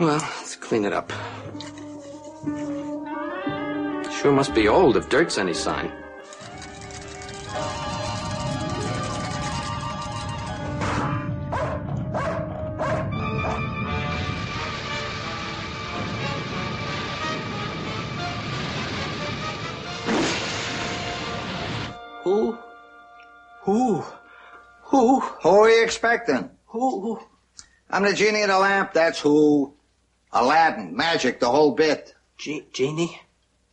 Well, let's clean it up. Sure must be old if dirt's any sign. Who? Who? Who? Who are you expecting? Who? who? I'm the genie of the lamp, that's who. Aladdin, magic, the whole bit. Ge- genie?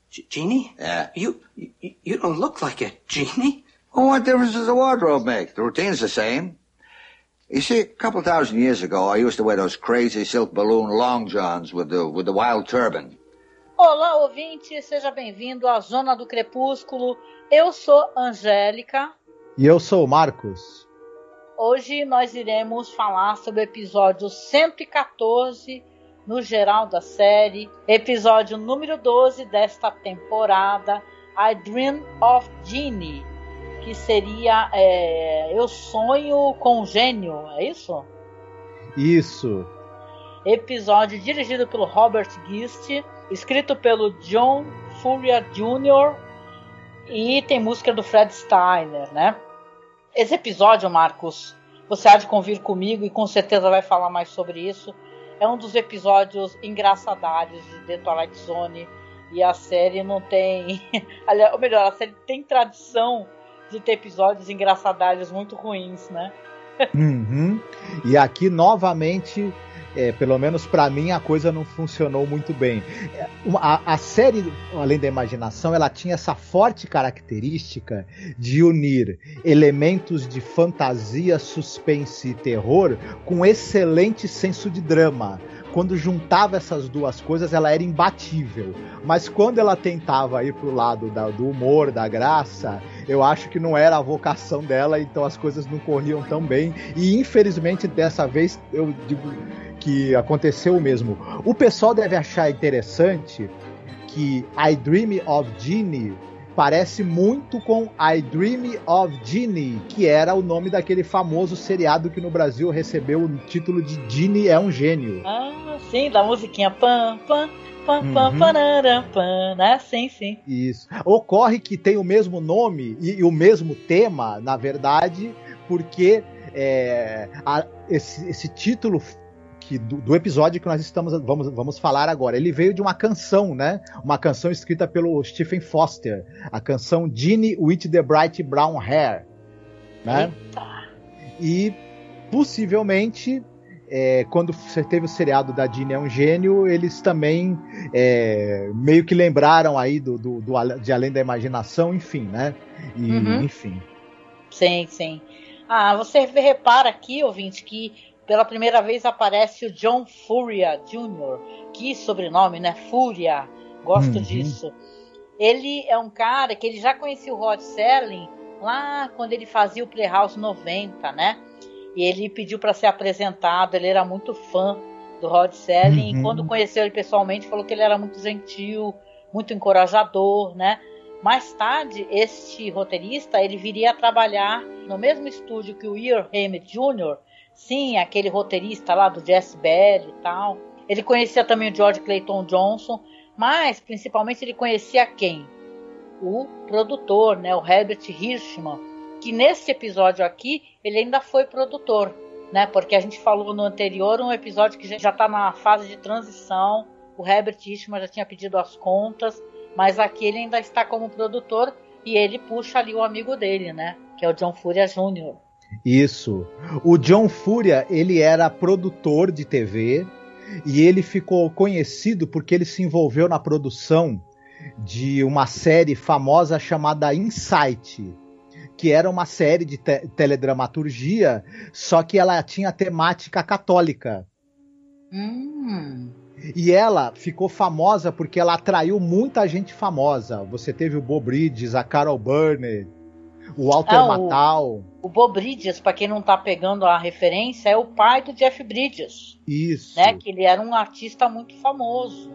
G- genie? Yeah. You, you you don't look like a genie. Well, what difference does the wardrobe make? The routine's the same. You see, a couple thousand years ago, I used to wear those crazy silk balloon long johns with the with the wild turban. Olá, ouvinte, seja bem-vindo à Zona do Crepúsculo. Eu sou Angélica. E eu sou o Marcos. Hoje nós iremos falar sobre o episódio 114 no geral da série, episódio número 12 desta temporada, I Dream of Genie, que seria é, Eu Sonho com Gênio, é isso? Isso. Episódio dirigido pelo Robert Gist, escrito pelo John Furia Jr. e tem música do Fred Steiner, né? Esse episódio, Marcos, você há de convir comigo e com certeza vai falar mais sobre isso. É um dos episódios engraçadários de The Twilight Zone e a série não tem, ou melhor, a série tem tradição de ter episódios engraçadários muito ruins, né? Uhum. E aqui novamente, é, pelo menos para mim, a coisa não funcionou muito bem. A, a série, além da imaginação, ela tinha essa forte característica de unir elementos de fantasia, suspense e terror com excelente senso de drama. Quando juntava essas duas coisas, ela era imbatível. Mas quando ela tentava ir pro lado da- do humor, da graça, eu acho que não era a vocação dela, então as coisas não corriam tão bem. E infelizmente dessa vez eu digo que aconteceu o mesmo. O pessoal deve achar interessante que I Dream of Genie parece muito com I Dream of Genie, que era o nome daquele famoso seriado que no Brasil recebeu o título de Genie é um gênio. Ah, sim, da musiquinha pam, pam, Uhum. né? Sim, sim. Isso. Ocorre que tem o mesmo nome e, e o mesmo tema, na verdade, porque é, a- esse, esse título que, do, do episódio que nós estamos vamos, vamos falar agora, ele veio de uma canção, né? Uma canção escrita pelo Stephen Foster, a canção Ginny with the Bright Brown Hair, né? E possivelmente é, quando você teve o seriado da Ginny é um gênio, eles também é, meio que lembraram aí do, do, do de Além da Imaginação, enfim, né? E, Uhum. enfim. Sim, sim. Ah, você repara aqui, ouvinte, que pela primeira vez aparece o John Furia Jr. Que sobrenome, né? Fúria. Gosto Uhum. disso. Ele é um cara que ele já conhecia o Rod Serling lá quando ele fazia o Playhouse 90, né? E ele pediu para ser apresentado, ele era muito fã do Rod Serling. Uhum. E quando conheceu ele pessoalmente, falou que ele era muito gentil, muito encorajador, né? Mais tarde, este roteirista ele viria a trabalhar no mesmo estúdio que o Earl Hammett Jr., sim, aquele roteirista lá do Jess Bell e tal. Ele conhecia também o George Clayton Johnson, mas principalmente ele conhecia quem? O produtor, né, o Herbert Hirschman, que nesse episódio aqui ele ainda foi produtor, né? Porque a gente falou no anterior um episódio que já está na fase de transição. O Herbert Hirschman já tinha pedido as contas, mas aqui ele ainda está como produtor e ele puxa ali o amigo dele, né? Que é o John Furia Jr. Isso. O John Fúria, ele era produtor de TV e ele ficou conhecido porque ele se envolveu na produção de uma série famosa chamada Insight, que era uma série de te teledramaturgia, só que ela tinha temática católica. Hum. E ela ficou famosa porque ela atraiu muita gente famosa. Você teve o Bo Bridges, a Carol Burnett, o Walter ah, Matthau. O, o Bo Bridges, para quem não tá pegando a referência, é o pai do Jeff Bridges. Isso. Né, que ele era um artista muito famoso.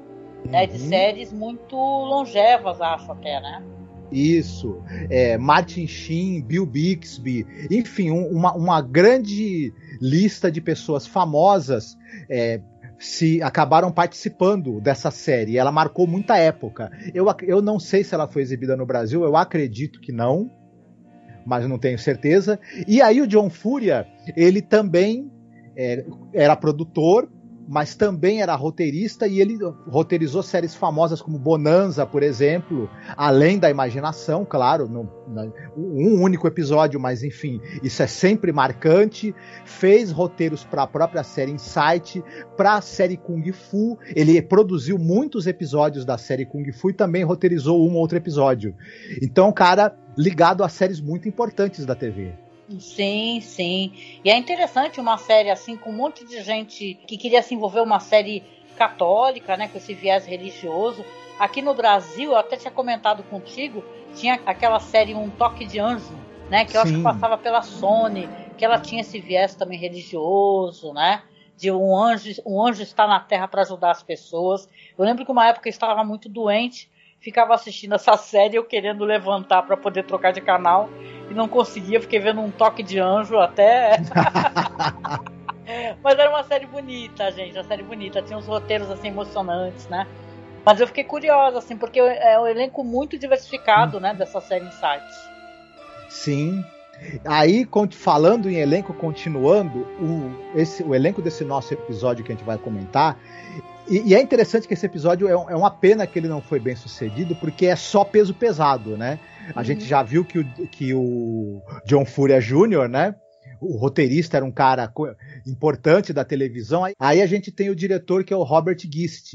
Uhum. Né, de uhum. séries muito longevas, acho até, né? Isso. É, Martin Sheen, Bill Bixby, enfim, um, uma, uma grande lista de pessoas famosas é, se acabaram participando dessa série. Ela marcou muita época. Eu, eu não sei se ela foi exibida no Brasil, eu acredito que não, mas não tenho certeza. E aí o John Furia, ele também é, era produtor, mas também era roteirista e ele roteirizou séries famosas como Bonanza, por exemplo, além da imaginação, claro, no, no, um único episódio, mas enfim, isso é sempre marcante. Fez roteiros para a própria série Insight, para a série Kung Fu. Ele produziu muitos episódios da série Kung Fu e também roteirizou um ou outro episódio. Então, cara, ligado a séries muito importantes da TV. Sim, sim. E é interessante uma série assim, com um monte de gente que queria se envolver uma série católica, né, com esse viés religioso. Aqui no Brasil, eu até tinha comentado contigo, tinha aquela série Um Toque de Anjo, né, que eu sim. acho que passava pela Sony, que ela tinha esse viés também religioso, né? De um anjo, um anjo está na Terra para ajudar as pessoas. Eu lembro que uma época eu estava muito doente, ficava assistindo essa série eu querendo levantar para poder trocar de canal e não conseguia, fiquei vendo um toque de anjo até. Mas era uma série bonita, gente, uma série bonita, tinha uns roteiros assim emocionantes, né? Mas eu fiquei curiosa, assim, porque é um elenco muito diversificado, hum. né, dessa série Insights. Sim. Aí, falando em elenco, continuando, o, esse, o elenco desse nosso episódio que a gente vai comentar, e, e, é interessante que esse episódio é, é, uma pena que ele não foi bem sucedido, porque é só peso pesado, né? A uhum. gente já viu que o, que o John Furia Jr., né? O roteirista era um cara importante da televisão. Aí a gente tem o diretor que é o Robert Gist.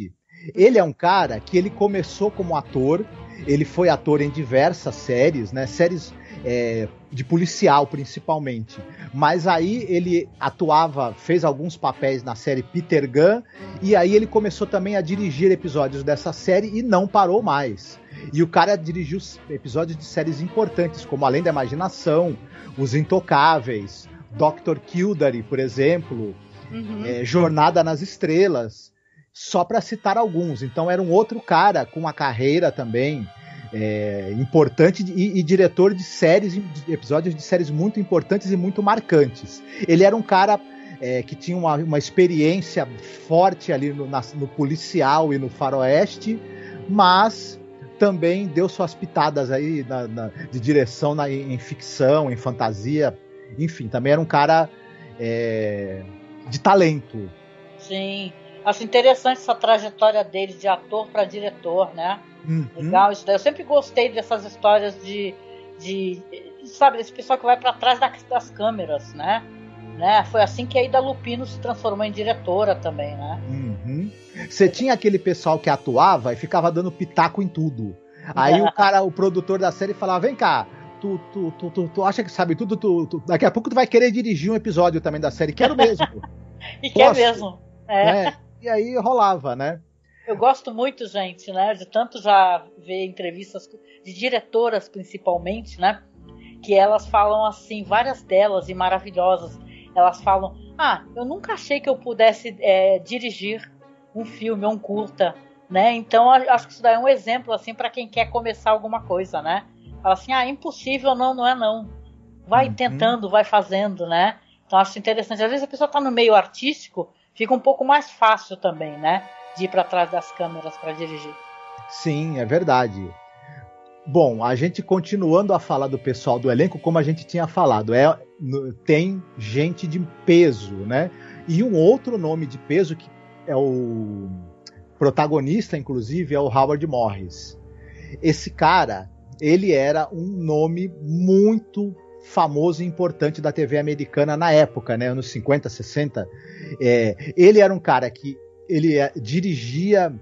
Ele é um cara que ele começou como ator, ele foi ator em diversas séries, né? Séries é, de policial principalmente. Mas aí ele atuava, fez alguns papéis na série Peter Gunn e aí ele começou também a dirigir episódios dessa série e não parou mais. E o cara dirigiu episódios de séries importantes, como Além da Imaginação, Os Intocáveis, Dr. Kildare, por exemplo, uhum. é, Jornada nas Estrelas, só para citar alguns. Então era um outro cara com uma carreira também é, importante e, e, diretor de séries, de episódios de séries muito importantes e muito marcantes. Ele era um cara é, que tinha uma, uma experiência forte ali no, na, no policial e no faroeste, mas também deu suas pitadas aí na, na, de direção na, em ficção, em fantasia, enfim, também era um cara é, de talento. Sim, acho interessante essa trajetória dele de ator para diretor, né? Uhum. Legal isso daí. Eu sempre gostei dessas histórias de, de sabe, desse pessoal que vai para trás das, das câmeras, né? Né? Foi assim que a Ida Lupino se transformou em diretora também, né? Uhum. Você tinha aquele pessoal que atuava e ficava dando pitaco em tudo. Aí o cara, o produtor da série falava: vem cá, tu, tu, tu, tu, tu acha que sabe tudo, tu, tu, daqui a pouco tu vai querer dirigir um episódio também da série. Quero mesmo. e quer mesmo. É. é. E aí rolava, né? Eu gosto muito, gente, né? De tanto já ver entrevistas de diretoras, principalmente, né? Que elas falam assim, várias delas e maravilhosas. Elas falam: Ah, eu nunca achei que eu pudesse é, dirigir um filme ou um curta, né? Então acho que isso daí é um exemplo assim para quem quer começar alguma coisa, né? Fala assim: Ah, impossível, não, não é não. Vai uhum. tentando, vai fazendo, né? Então acho interessante. Às vezes a pessoa está no meio artístico, fica um pouco mais fácil também, né? de ir para trás das câmeras para dirigir. Sim, é verdade. Bom, a gente continuando a falar do pessoal do elenco, como a gente tinha falado, é tem gente de peso, né? E um outro nome de peso que é o protagonista, inclusive, é o Howard Morris. Esse cara, ele era um nome muito famoso e importante da TV americana na época, né? Anos 50, 60. É, ele era um cara que ele é, dirigia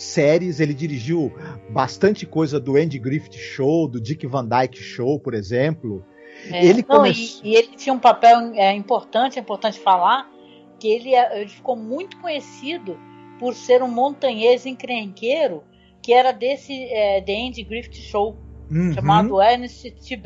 séries, ele dirigiu bastante coisa do Andy Griffith Show, do Dick Van Dyke Show, por exemplo. É, ele não, come... e, e, ele tinha um papel é, importante, é importante falar, que ele, é, ele ficou muito conhecido por ser um montanhês encrenqueiro que era desse é, The Andy Griffith Show, uhum. chamado Ernest T.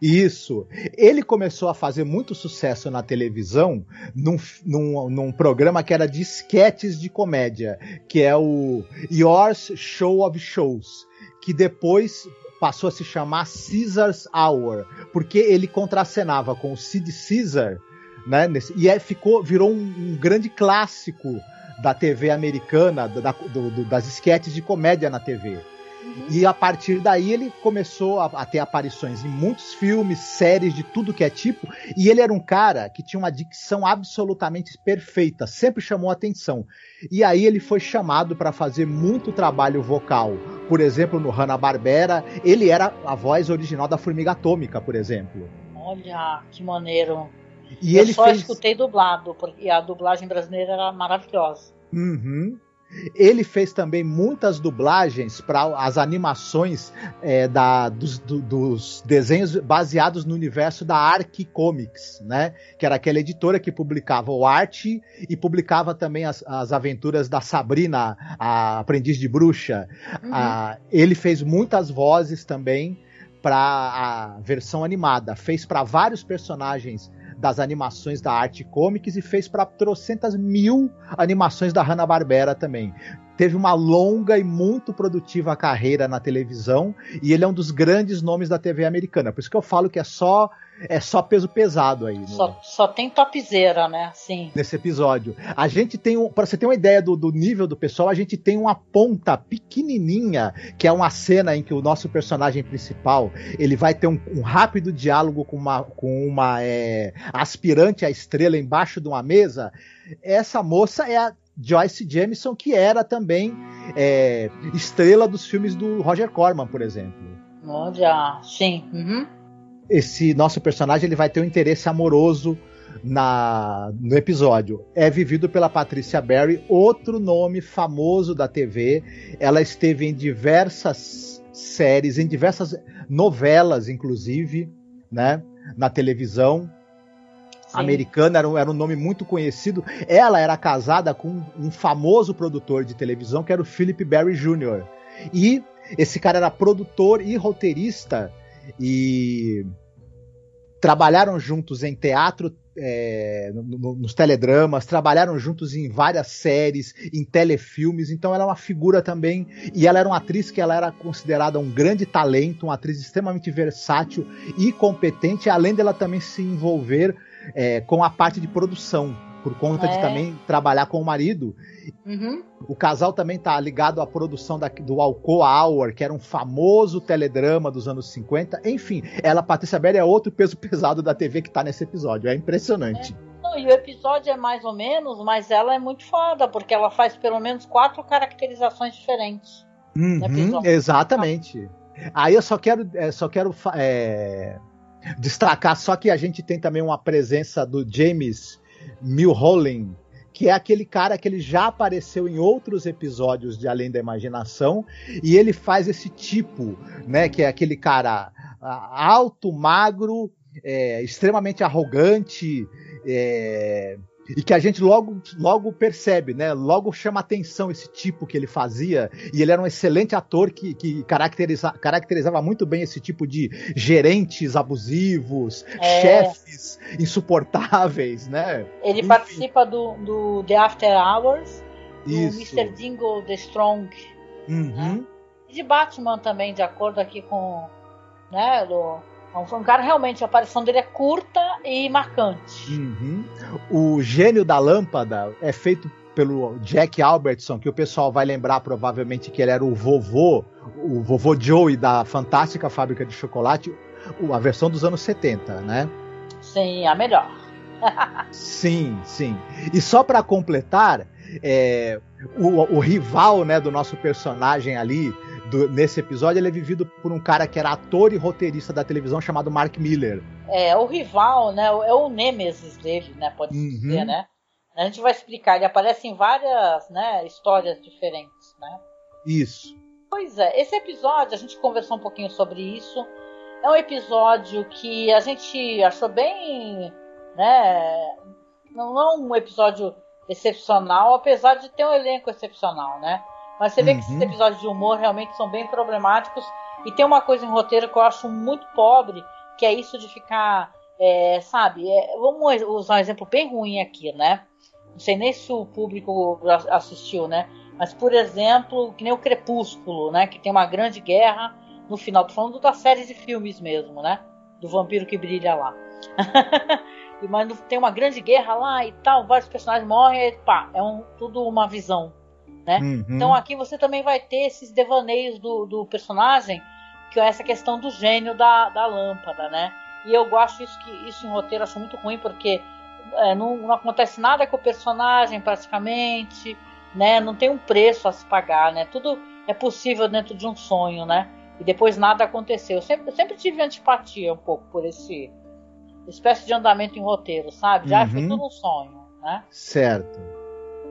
Isso. Ele começou a fazer muito sucesso na televisão num, num, num, programa que era de esquetes de comédia, que é o Yours Show of Shows, que depois passou a se chamar Caesar's Hour, porque ele contracenava com o Sid Caesar, né? Nesse, e é, ficou, virou um, um, grande clássico da TV americana, da, do, do, das esquetes de comédia na TV. E a partir daí ele começou a, a, ter aparições em muitos filmes, séries de tudo que é tipo. E ele era um cara que tinha uma dicção absolutamente perfeita, sempre chamou atenção. E aí ele foi chamado para fazer muito trabalho vocal. Por exemplo, no Hanna-Barbera, ele era a voz original da Formiga Atômica, por exemplo. Olha, que maneiro. E Eu só fez... escutei dublado, porque a dublagem brasileira era maravilhosa. Uhum. Ele fez também muitas dublagens para as animações é, da, dos, do, dos, desenhos baseados no universo da Arc Comics, né? Que era aquela editora que publicava o arte e publicava também as, as aventuras da Sabrina, a aprendiz de bruxa. Uhum. Ah, ele fez muitas vozes também para a versão animada. Fez para vários personagens das animações da Arte Comics e fez para trocentas mil animações da Hanna-Barbera também. Teve uma longa e muito produtiva carreira na televisão e ele é um dos grandes nomes da TV americana. Por isso que eu falo que é só é só peso pesado aí. Só, só tem topzera, né? Sim. Nesse episódio. A gente tem, um, para você ter uma ideia do, do, nível do pessoal, a gente tem uma ponta pequenininha, que é uma cena em que o nosso personagem principal, ele vai ter um, um rápido diálogo com uma, com uma é, aspirante à estrela embaixo de uma mesa. Essa moça é a Joyce Jameson, que era também é, estrela dos filmes do Roger Corman, por exemplo. Olha, sim. Uhum esse nosso personagem ele vai ter um interesse amoroso na, no episódio. É vivido pela Patrícia Barry, outro nome famoso da TV. Ela esteve em diversas séries, em diversas novelas, inclusive, né, na televisão. Americana era um, era um nome muito conhecido. Ela era casada com um famoso produtor de televisão que era o Philip Barry Jr. E esse cara era produtor e roteirista e trabalharam juntos em teatro, é, no, nos teledramas, trabalharam juntos em várias séries, em telefilmes, então ela é uma figura também, e ela era uma atriz que ela era considerada um grande talento, uma atriz extremamente versátil e competente, além dela também se envolver é, com a parte de produção por conta é. de também trabalhar com o marido. Uhum. O casal também tá ligado à produção da, do Alcoa Hour, que era um famoso teledrama dos anos 50. Enfim, ela, Patrícia Belli, é outro peso pesado da TV que tá nesse episódio. É impressionante. É. E o episódio é mais ou menos, mas ela é muito foda, porque ela faz pelo menos quatro caracterizações diferentes. Uhum, exatamente. Aí eu só quero, é, só quero é, destacar só que a gente tem também uma presença do James Milholland, que é aquele cara que ele já apareceu em outros episódios de Além da Imaginação, e ele faz esse tipo, né, que é aquele cara alto, magro, é, extremamente arrogante, é, e que a gente logo, logo percebe, né? Logo chama atenção esse tipo que ele fazia. E ele era um excelente ator que, que caracteriza, caracterizava muito bem esse tipo de gerentes abusivos, é. chefes insuportáveis, né? Ele Enfim. participa do, do The After Hours, do Isso. Mr. Dingle The Strong. Uhum. Né? E de Batman também, de acordo aqui com né, do, então, foi um cara realmente, a aparição dele é curta e marcante. Uhum. O gênio da lâmpada é feito pelo Jack Albertson, que o pessoal vai lembrar provavelmente que ele era o vovô, o vovô Joey da fantástica fábrica de chocolate, a versão dos anos 70, né? Sim, a melhor. sim, sim. E só para completar, é, o, o, rival né, do nosso personagem ali, do, nesse episódio, ele é vivido por um cara que era ator e roteirista da televisão chamado Mark Miller. É, o rival, né? É o Nemesis dele, né? Pode uhum. dizer, né? A gente vai explicar, ele aparece em várias né, histórias diferentes, né? Isso. Pois é, esse episódio, a gente conversou um pouquinho sobre isso. É um episódio que a gente achou bem. né? Não é um episódio excepcional, apesar de ter um elenco excepcional, né? Mas você vê que esses Uhum. episódios de humor realmente são bem problemáticos. E tem uma coisa em roteiro que eu acho muito pobre, que é isso de ficar, é, sabe? é, vamos usar um exemplo bem ruim aqui, né? Não sei nem se o público assistiu, né? Mas, por exemplo, que nem o Crepúsculo, né? Que tem uma grande guerra no final. Tô falando das séries de filmes mesmo, né? Do vampiro que brilha lá. Mas tem uma grande guerra lá e tal, vários personagens morrem e pá, é um, tudo uma visão. Né? Uhum. Então aqui você também vai ter esses devaneios do, do personagem, que é essa questão do gênio da, da lâmpada, né? E eu acho isso que isso em roteiro acho muito ruim porque é, não, não acontece nada com o personagem praticamente, né? Não tem um preço a se pagar, né? Tudo é possível dentro de um sonho, né? E depois nada aconteceu. Eu sempre, eu sempre tive antipatia um pouco por esse espécie de andamento em roteiro, sabe? Já foi Uhum. tudo um sonho, né? Certo.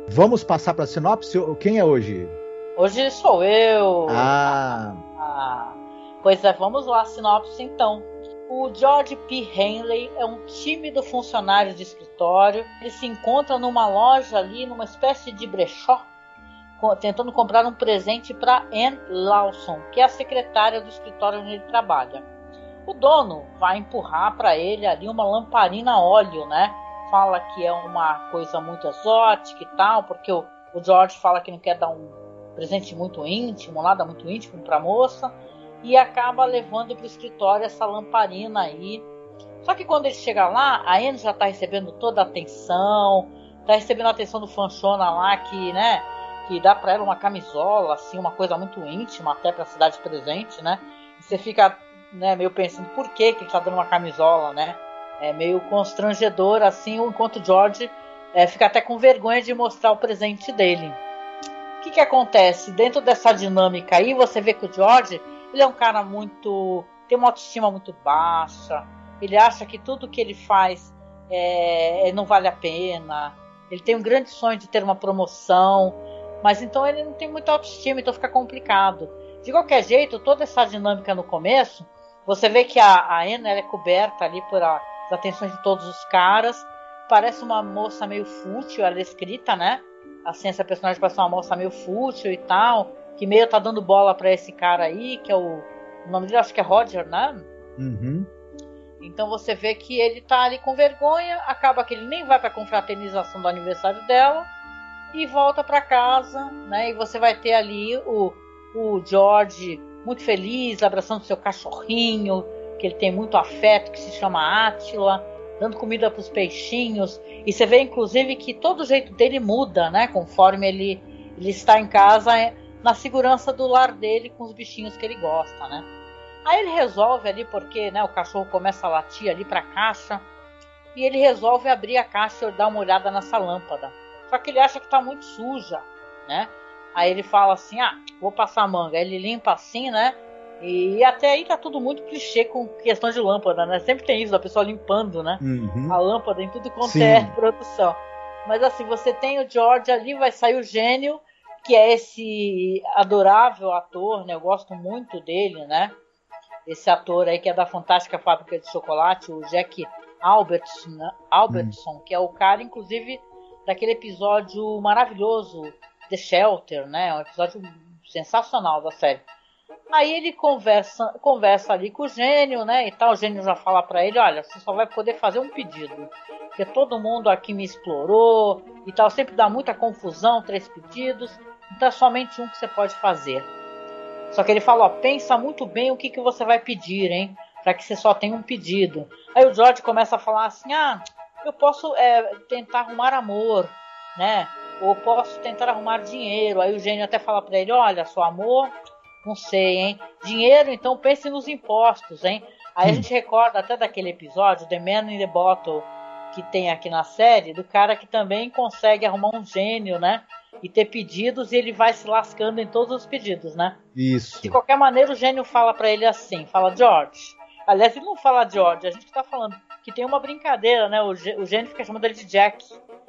Vamos passar para a sinopse? Quem é hoje? Hoje sou eu. Ah, Ah, pois é, vamos lá, sinopse então. O George P. Henley é um tímido funcionário de escritório. Ele se encontra numa loja ali, numa espécie de brechó, tentando comprar um presente para Anne Lawson, que é a secretária do escritório onde ele trabalha. O dono vai empurrar para ele ali uma lamparina a óleo, né? Fala que é uma coisa muito exótica e tal, porque o, o George fala que não quer dar um presente muito íntimo, nada muito íntimo para a moça, e acaba levando para o escritório essa lamparina aí. Só que quando ele chega lá, a Anne já está recebendo toda a atenção, está recebendo a atenção do fanchona lá que, né, que dá para ela uma camisola, assim, uma coisa muito íntima até para a cidade presente, né? E você fica, né, meio pensando por que que ele está dando uma camisola, né? É meio constrangedor assim, enquanto George é, fica até com vergonha de mostrar o presente dele. O que, que acontece? Dentro dessa dinâmica aí, você vê que o George ele é um cara muito. tem uma autoestima muito baixa. Ele acha que tudo que ele faz é, não vale a pena. Ele tem um grande sonho de ter uma promoção. Mas então ele não tem muita autoestima, então fica complicado. De qualquer jeito, toda essa dinâmica no começo, você vê que a, a Anna é coberta ali por a, as atenções de todos os caras. Parece uma moça meio fútil, ela é escrita, né? Assim, essa personagem parece uma moça meio fútil e tal, que meio tá dando bola pra esse cara aí, que é o. O nome dele acho que é Roger, né? uhum. Então você vê que ele tá ali com vergonha, acaba que ele nem vai pra confraternização do aniversário dela e volta pra casa, né? E você vai ter ali o, o George muito feliz, abraçando seu cachorrinho, que ele tem muito afeto, que se chama Átila, dando comida pros peixinhos. E você vê inclusive que todo o jeito dele muda, né? Conforme ele, ele está em casa, é, na segurança do lar dele com os bichinhos que ele gosta, né? Aí ele resolve ali, porque né, o cachorro começa a latir ali pra caixa, e ele resolve abrir a caixa e dar uma olhada nessa lâmpada. Só que ele acha que tá muito suja, né? Aí ele fala assim: ah, vou passar a manga. Aí ele limpa assim, né? E até aí tá tudo muito clichê com questão de lâmpada, né? Sempre tem isso, da pessoa limpando, né? Uhum. a lâmpada em tudo quanto Sim. é produção. Mas assim, você tem o George ali, vai sair o gênio, que é esse adorável ator, né? Eu gosto muito dele, né? Esse ator aí que é da Fantástica Fábrica de Chocolate, o Jack Albertson, né? Albertson que é o cara, inclusive, daquele episódio maravilhoso, The Shelter, né? Um episódio sensacional da série. Aí ele conversa, conversa ali com o gênio, né? E tal. O gênio já fala pra ele: olha, você só vai poder fazer um pedido. Porque todo mundo aqui me explorou e tal. Sempre dá muita confusão, três pedidos. Então é somente um que você pode fazer. Só que ele fala: ó, pensa muito bem o que, que você vai pedir, hein? Pra que você só tenha um pedido. Aí o George começa a falar assim: ah, eu posso é, tentar arrumar amor, né? Ou posso tentar arrumar dinheiro. Aí o gênio até fala pra ele: olha, só amor não sei, hein? Dinheiro, então pense nos impostos, hein? Aí a Hum. gente recorda até daquele episódio, The Man in the Bottle, que tem aqui na série, do cara que também consegue arrumar um gênio, né? E ter pedidos e ele vai se lascando em todos os pedidos, né? Isso. De qualquer maneira, o gênio fala pra ele assim: fala, George. Aliás, ele não fala George, a gente tá falando que tem uma brincadeira, né? O gênio fica chamando ele de Jack.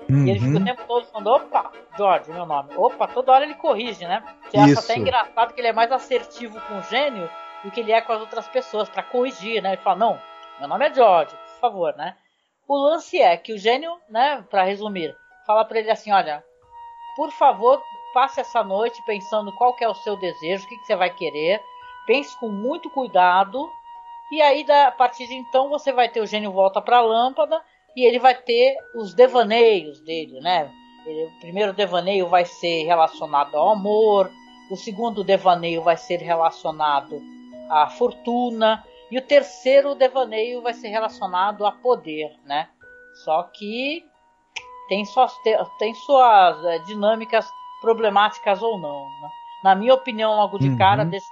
E ele fica o Uhum. tempo todo falando, opa, George, meu nome. Opa, toda hora ele corrige, né? Você acha até engraçado que ele é mais assertivo com o gênio do que ele é com as outras pessoas, pra corrigir, né? Ele fala, não, meu nome é George, por favor, né? O lance é que o gênio, né, pra resumir, fala para ele assim, olha, por favor, passe essa noite pensando qual é o seu desejo, o que, que você vai querer, pense com muito cuidado, e aí a partir de então você vai ter o gênio volta para a lâmpada e ele vai ter os devaneios dele, né? Ele, o primeiro devaneio vai ser relacionado ao amor, o segundo devaneio vai ser relacionado à fortuna e o terceiro devaneio vai ser relacionado a poder, né? Só que tem suas, tem suas é, dinâmicas problemáticas ou não. Né? Na minha opinião, logo de uhum. cara, deixo,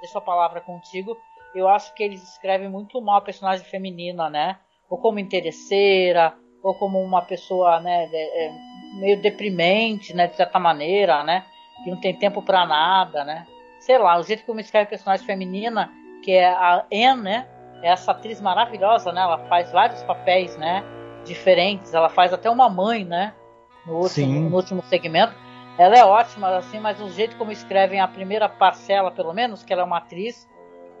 deixo a palavra contigo, eu acho que eles escrevem muito mal a personagem feminina, né? Ou como interesseira, ou como uma pessoa, né, de, é, meio deprimente, né, de certa maneira, né? Que não tem tempo para nada, né? Sei lá, o jeito como escreve personagem feminina, que é a Anne, né? É essa atriz maravilhosa, né? Ela faz vários papéis, né? Diferentes. Ela faz até uma mãe, né? No último, no último segmento. Ela é ótima, assim, mas o jeito como escrevem a primeira parcela, pelo menos, que ela é uma atriz,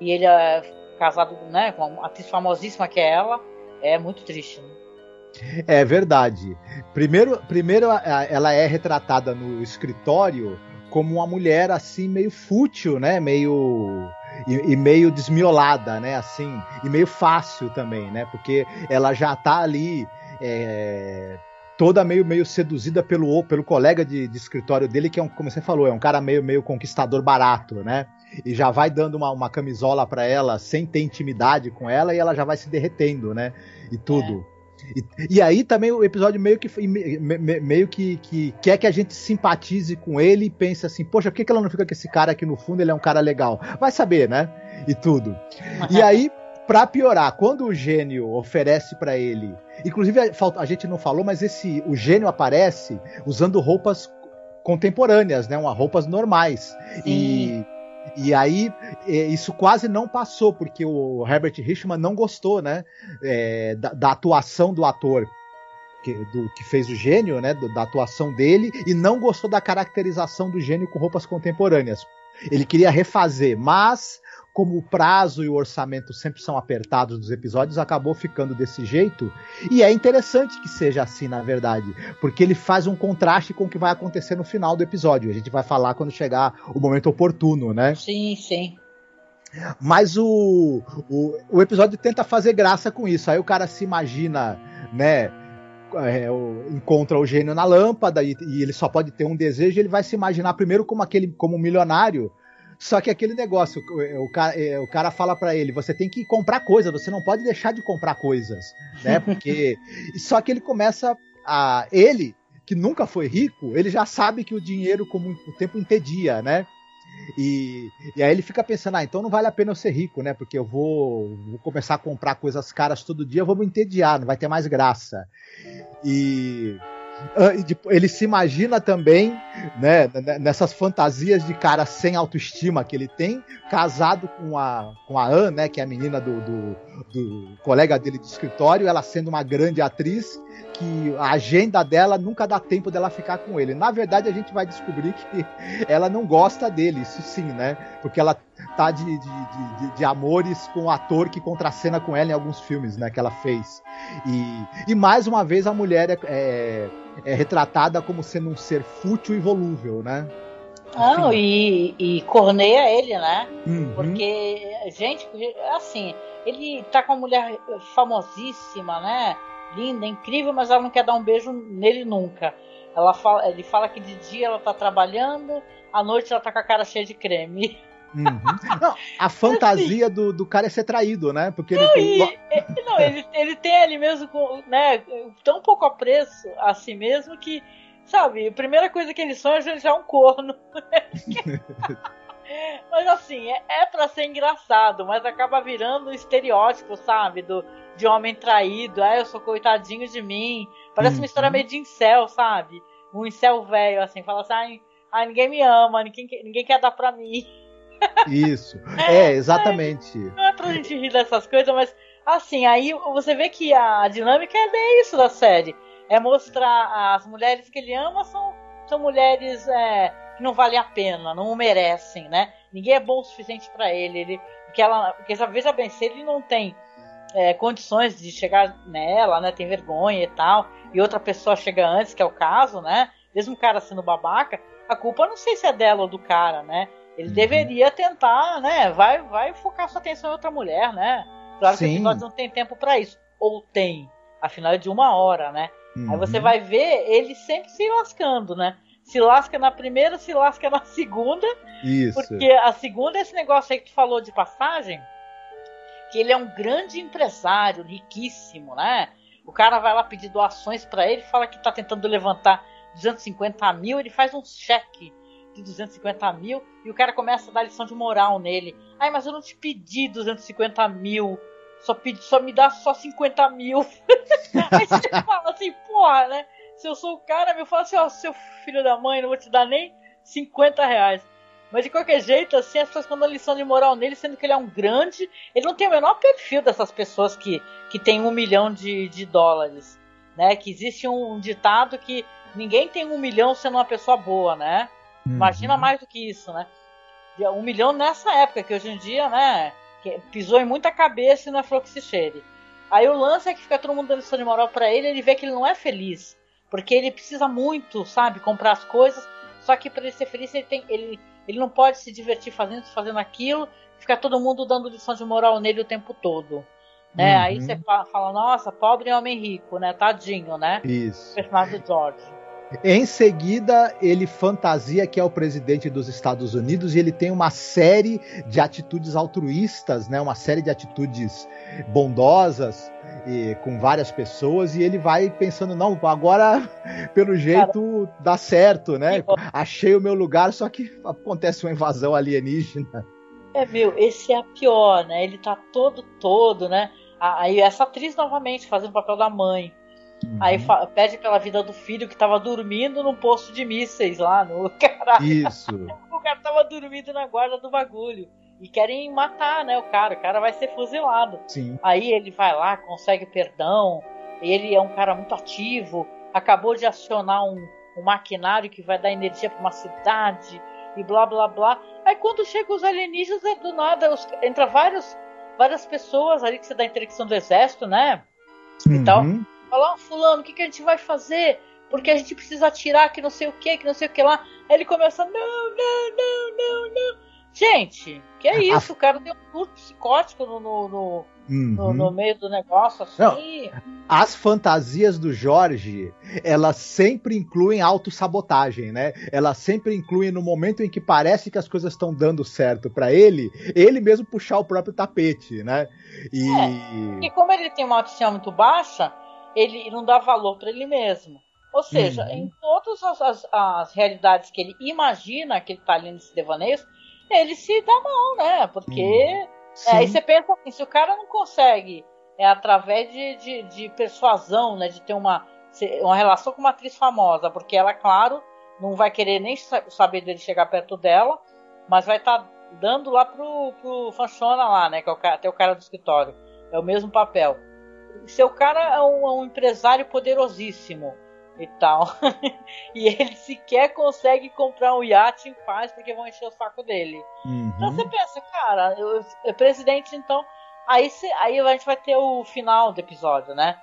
e ele é casado né, com uma atriz famosíssima que é ela, é muito triste. Né? É verdade. Primeiro, primeiro, ela é retratada no escritório como uma mulher assim meio fútil, né? Meio e, e, meio desmiolada, né? Assim e meio fácil também, né? Porque ela já tá ali é, toda meio, meio seduzida pelo, pelo colega de, de, escritório dele, que é um, como você falou, é um cara meio, meio conquistador barato, né? E já vai dando uma, uma camisola para ela sem ter intimidade com ela e ela já vai se derretendo, né? E tudo. É. E, e, aí também o episódio meio que meio que, que, quer que a gente simpatize com ele e pense assim, poxa, por que, que ela não fica com esse cara aqui no fundo? Ele é um cara legal. Vai saber, né? E tudo. E aí, Pra piorar, quando o gênio oferece para ele, inclusive a, gente não falou, mas esse o gênio aparece usando roupas contemporâneas, né, uma roupas normais. E e aí isso quase não passou porque o Herbert Richman não gostou, né, é, da, da, atuação do ator. Que, do, que fez o gênio, né, do, da atuação dele, e não gostou da caracterização do gênio com roupas contemporâneas. Ele queria refazer, mas como o prazo e o orçamento sempre são apertados nos episódios, acabou ficando desse jeito. E é interessante que seja assim, na verdade, porque ele faz um contraste com o que vai acontecer no final do episódio. A gente vai falar quando chegar o momento oportuno, né? Sim, sim. Mas o, o, o episódio tenta fazer graça com isso. Aí o cara se imagina, né? É, encontra o gênio na lâmpada e, e, ele só pode ter um desejo. Ele vai se imaginar primeiro como aquele como um milionário só que aquele negócio, o, o, cara, é, o cara fala para ele: você tem que comprar coisas, você não pode deixar de comprar coisas, né? Porque. só que ele começa a. Ele, que nunca foi rico, ele já sabe que o dinheiro, como o tempo entedia, né? E, e aí ele fica pensando, ah, então não vale a pena eu ser rico, né? Porque eu vou, vou começar a comprar coisas caras todo dia, eu vou me entediar, não vai ter mais graça. E ele se imagina também, né, nessas fantasias de cara sem autoestima que ele tem, casado com a, com a Anne, né, que é a menina do, do, do colega dele de escritório, ela sendo uma grande atriz, que a agenda dela nunca dá tempo dela ficar com ele. Na verdade, a gente vai descobrir que ela não gosta dele, isso sim, né? Porque ela tá de, de, de, de amores com o ator que contracena com ela em alguns filmes, né? Que ela fez. E, e mais uma vez a mulher é, é, é retratada como sendo um ser fútil e volúvel, né? Não, e, e corneia ele, né? Uhum. Porque, gente, assim, ele tá com uma mulher famosíssima, né? linda, incrível, mas ela não quer dar um beijo nele nunca. Ela fala, ele fala que de dia ela tá trabalhando, à noite ela tá com a cara cheia de creme. Uhum. Não, a fantasia assim, do, do cara é ser traído, né? Porque não, ele, e, não, ele, ele tem ali mesmo, com, né, tão pouco apreço a si mesmo que, sabe, a primeira coisa que ele sonha é já um corno. mas assim, é, é para ser engraçado, mas acaba virando estereótipo, sabe? Do, de homem traído, ah, eu sou coitadinho de mim. Parece uhum. uma história meio de incel, sabe? Um incel velho, assim, fala assim, ah, ninguém me ama, ninguém, ninguém quer dar pra mim. Isso, é, exatamente. Não é pra gente rir dessas coisas, mas assim, aí você vê que a dinâmica é isso da série. É mostrar as mulheres que ele ama são, são mulheres é, que não valem a pena, não merecem, né? Ninguém é bom o suficiente para ele. ele porque ela, porque veja bem, se ele não tem é, condições de chegar nela, né? Tem vergonha e tal. E outra pessoa chega antes, que é o caso, né? Mesmo o cara sendo babaca, a culpa não sei se é dela ou do cara, né? Ele uhum. deveria tentar, né? Vai, vai focar sua atenção em outra mulher, né? Claro Sim. que o episódio não tem tempo para isso. Ou tem. Afinal é de uma hora, né? Uhum. Aí você vai ver ele sempre se lascando, né? Se lasca na primeira, se lasca na segunda. Isso. Porque a segunda é esse negócio aí que tu falou de passagem. Que ele é um grande empresário, riquíssimo, né? O cara vai lá pedir doações para ele, fala que tá tentando levantar 250 mil, ele faz um cheque de 250 mil e o cara começa a dar lição de moral nele. Ai, mas eu não te pedi 250 mil, só, pedi, só me dá só 50 mil. Aí você fala assim, porra, né? Se eu sou o cara, eu falo assim, ó, seu filho da mãe, não vou te dar nem 50 reais. Mas de qualquer jeito, assim, as pessoas dando lição de moral nele, sendo que ele é um grande. Ele não tem o menor perfil dessas pessoas que, que tem um milhão de, de dólares. Né? Que existe um ditado que ninguém tem um milhão sendo uma pessoa boa, né? Uhum. Imagina mais do que isso, né? Um milhão nessa época, que hoje em dia, né? pisou em muita cabeça e não é flor que se cheire. Aí o lance é que fica todo mundo dando lição de moral pra ele, ele vê que ele não é feliz. Porque ele precisa muito, sabe, comprar as coisas. Só que para ele ser feliz, ele, tem, ele, ele não pode se divertir fazendo fazendo aquilo. Fica todo mundo dando lição de moral nele o tempo todo. Né? Uhum. Aí você fala, nossa, pobre homem rico, né? Tadinho, né? Isso. O personagem do George. Em seguida, ele fantasia que é o presidente dos Estados Unidos e ele tem uma série de atitudes altruístas, né? Uma série de atitudes bondosas e com várias pessoas e ele vai pensando não, agora pelo jeito Cara, dá certo, né? Achei o meu lugar, só que acontece uma invasão alienígena. É, meu, esse é a pior, né? Ele tá todo todo, né? Aí essa atriz novamente fazendo o papel da mãe. Uhum. Aí pede pela vida do filho que tava dormindo num posto de mísseis lá no caralho. Isso. o cara tava dormindo na guarda do bagulho. E querem matar, né, o cara. O cara vai ser fuzilado. Sim. Aí ele vai lá, consegue perdão. Ele é um cara muito ativo. Acabou de acionar um, um maquinário que vai dar energia para uma cidade. E blá blá blá. Aí quando chegam os alienígenas, é do nada, os, entra vários, várias pessoas ali que você dá intelecção do exército, né? Uhum. E tal Fala, oh, fulano, o que, que a gente vai fazer? Porque a gente precisa atirar que não sei o que, que não sei o que lá. Aí ele começa, não, não, não, não, não. Gente, que é isso? O cara tem um surto psicótico no, no, no, uhum. no, no meio do negócio, assim. Não, as fantasias do Jorge, elas sempre incluem autossabotagem, né? Elas sempre incluem no momento em que parece que as coisas estão dando certo para ele, ele mesmo puxar o próprio tapete, né? E... É, e como ele tem uma autoestima muito baixa, ele não dá valor para ele mesmo. Ou seja, uhum. em todas as, as, as, realidades que ele imagina que ele está ali nesses devaneios, ele se dá mal, né? Porque uhum. é, aí você pensa assim, se o cara não consegue, é através de, de, de, persuasão, né? De ter uma, uma relação com uma atriz famosa, porque ela, claro, não vai querer nem saber dele chegar perto dela, mas vai estar tá dando lá pro, pro Fanchona lá, né? Que é o até o cara do escritório. É o mesmo papel seu cara é um, é um empresário poderosíssimo e tal. e ele sequer consegue comprar um iate em paz porque vão encher o saco dele. Uhum. Então você pensa, cara, eu, eu, presidente, então. Aí, aí a gente vai ter o final do episódio, né?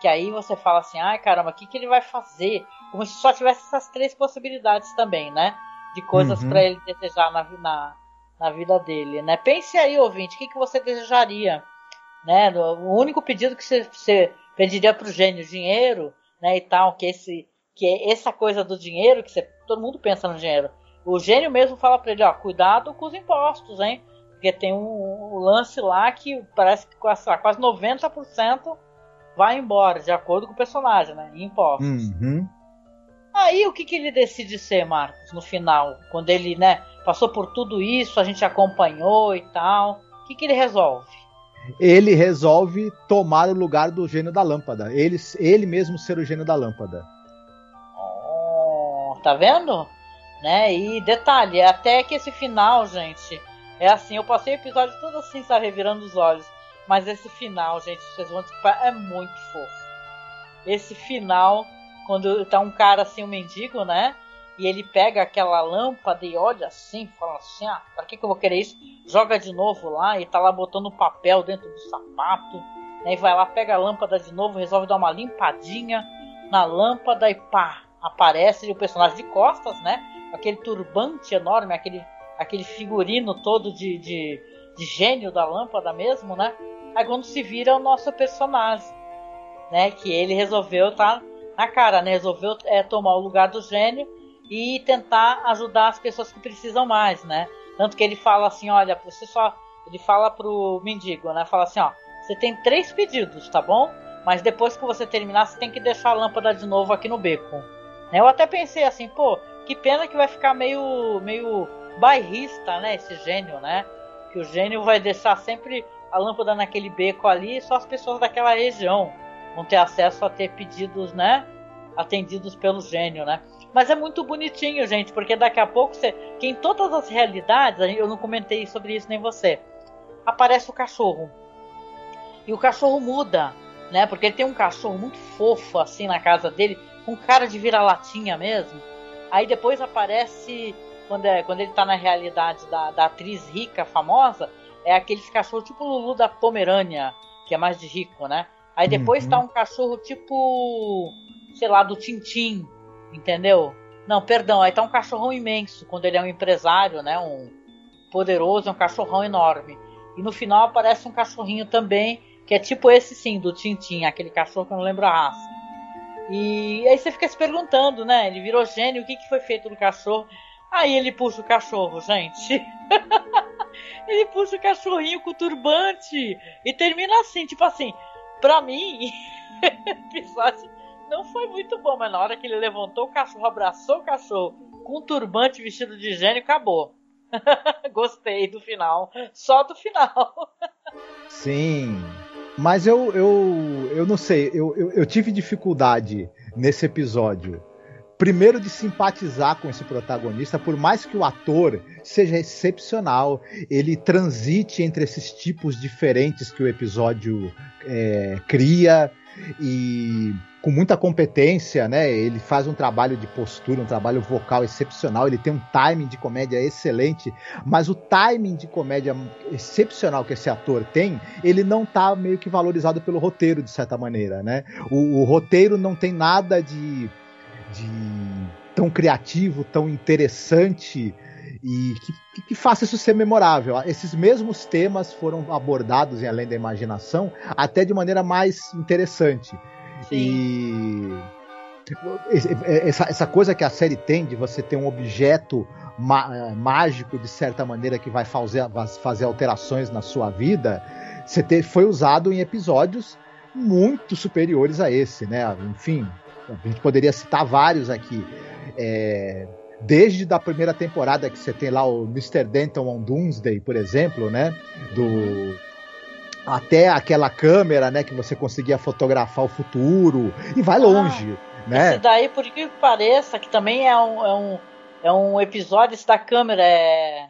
Que aí você fala assim, ai caramba, o que, que ele vai fazer? Como se só tivesse essas três possibilidades também, né? De coisas uhum. para ele desejar na, na, na vida dele, né? Pense aí, ouvinte, o que, que você desejaria? Né? O único pedido que você, você pediria para o gênio, dinheiro, né? E tal, que esse, que é essa coisa do dinheiro, que você, todo mundo pensa no dinheiro. O gênio mesmo fala para ele, ó, cuidado com os impostos, hein? Porque tem um, um lance lá que parece que quase, quase 90% vai embora, de acordo com o personagem, né? Em impostos. Uhum. Aí o que, que ele decide ser, Marcos, no final? Quando ele, né, passou por tudo isso, a gente acompanhou e tal. O que, que ele resolve? Ele resolve tomar o lugar do gênio da lâmpada. Ele, ele mesmo ser o gênio da lâmpada. Oh, tá vendo? Né? E detalhe, até que esse final, gente, é assim, eu passei o episódio todo assim, sabe, revirando os olhos. Mas esse final, gente, vocês vão desculpar, é muito fofo. Esse final, quando tá um cara assim, um mendigo, né? E ele pega aquela lâmpada e olha assim, fala assim: ah, pra que, que eu vou querer isso? Joga de novo lá e tá lá botando papel dentro do sapato. Né, e vai lá, pega a lâmpada de novo, resolve dar uma limpadinha na lâmpada e pá, aparece o personagem de costas, né? Aquele turbante enorme, aquele, aquele figurino todo de, de, de gênio da lâmpada mesmo, né? Aí quando se vira o nosso personagem, né? Que ele resolveu tá na cara, né? Resolveu é, tomar o lugar do gênio e tentar ajudar as pessoas que precisam mais, né? Tanto que ele fala assim, olha, você só. Ele fala pro mendigo, né? Fala assim, ó, você tem três pedidos, tá bom? Mas depois que você terminar, você tem que deixar a lâmpada de novo aqui no beco. Né? Eu até pensei assim, pô, que pena que vai ficar meio, meio bairrista, né? Esse gênio, né? Que o gênio vai deixar sempre a lâmpada naquele beco ali e só as pessoas daquela região vão ter acesso a ter pedidos, né? Atendidos pelo gênio, né? Mas é muito bonitinho, gente, porque daqui a pouco você. Que em todas as realidades, eu não comentei sobre isso nem você. Aparece o cachorro. E o cachorro muda, né? Porque ele tem um cachorro muito fofo assim na casa dele, com cara de vira-latinha mesmo. Aí depois aparece, quando, é, quando ele tá na realidade da, da atriz rica, famosa, é aqueles cachorros tipo Lulu da Pomerânia, que é mais de rico, né? Aí depois uhum. tá um cachorro tipo, sei lá, do Tintim, Entendeu? Não, perdão, aí tá um cachorrão imenso, quando ele é um empresário, né? Um poderoso, é um cachorrão enorme. E no final aparece um cachorrinho também, que é tipo esse sim, do Tintin, aquele cachorro que eu não lembro a raça. E aí você fica se perguntando, né? Ele virou gênio, o que, que foi feito no cachorro? Aí ele puxa o cachorro, gente. ele puxa o cachorrinho com o turbante. E termina assim, tipo assim, pra mim, episódio não foi muito bom, mas na hora que ele levantou o cachorro, abraçou o cachorro com um turbante vestido de gênio, acabou. Gostei do final. Só do final. Sim. Mas eu, eu, eu não sei, eu, eu, eu tive dificuldade nesse episódio primeiro de simpatizar com esse protagonista, por mais que o ator seja excepcional, ele transite entre esses tipos diferentes que o episódio é, cria e com muita competência, né? Ele faz um trabalho de postura, um trabalho vocal excepcional, ele tem um timing de comédia excelente, mas o timing de comédia excepcional que esse ator tem, ele não tá meio que valorizado pelo roteiro, de certa maneira, né? O, o roteiro não tem nada de, de tão criativo, tão interessante e que, que, faça isso ser memorável. Esses mesmos temas foram abordados em Além da Imaginação, até de maneira mais interessante. Sim. E essa, essa coisa que a série tem de você ter um objeto má, mágico, de certa maneira, que vai fazer, fazer alterações na sua vida, você ter, foi usado em episódios muito superiores a esse, né? Enfim, a gente poderia citar vários aqui. É, desde da primeira temporada que você tem lá o Mr. Denton on Doomsday, por exemplo, né? Do até aquela câmera, né, que você conseguia fotografar o futuro e vai ah, longe, né? Esse daí, por que pareça, que também é um, é um, é um episódio esse da câmera, é,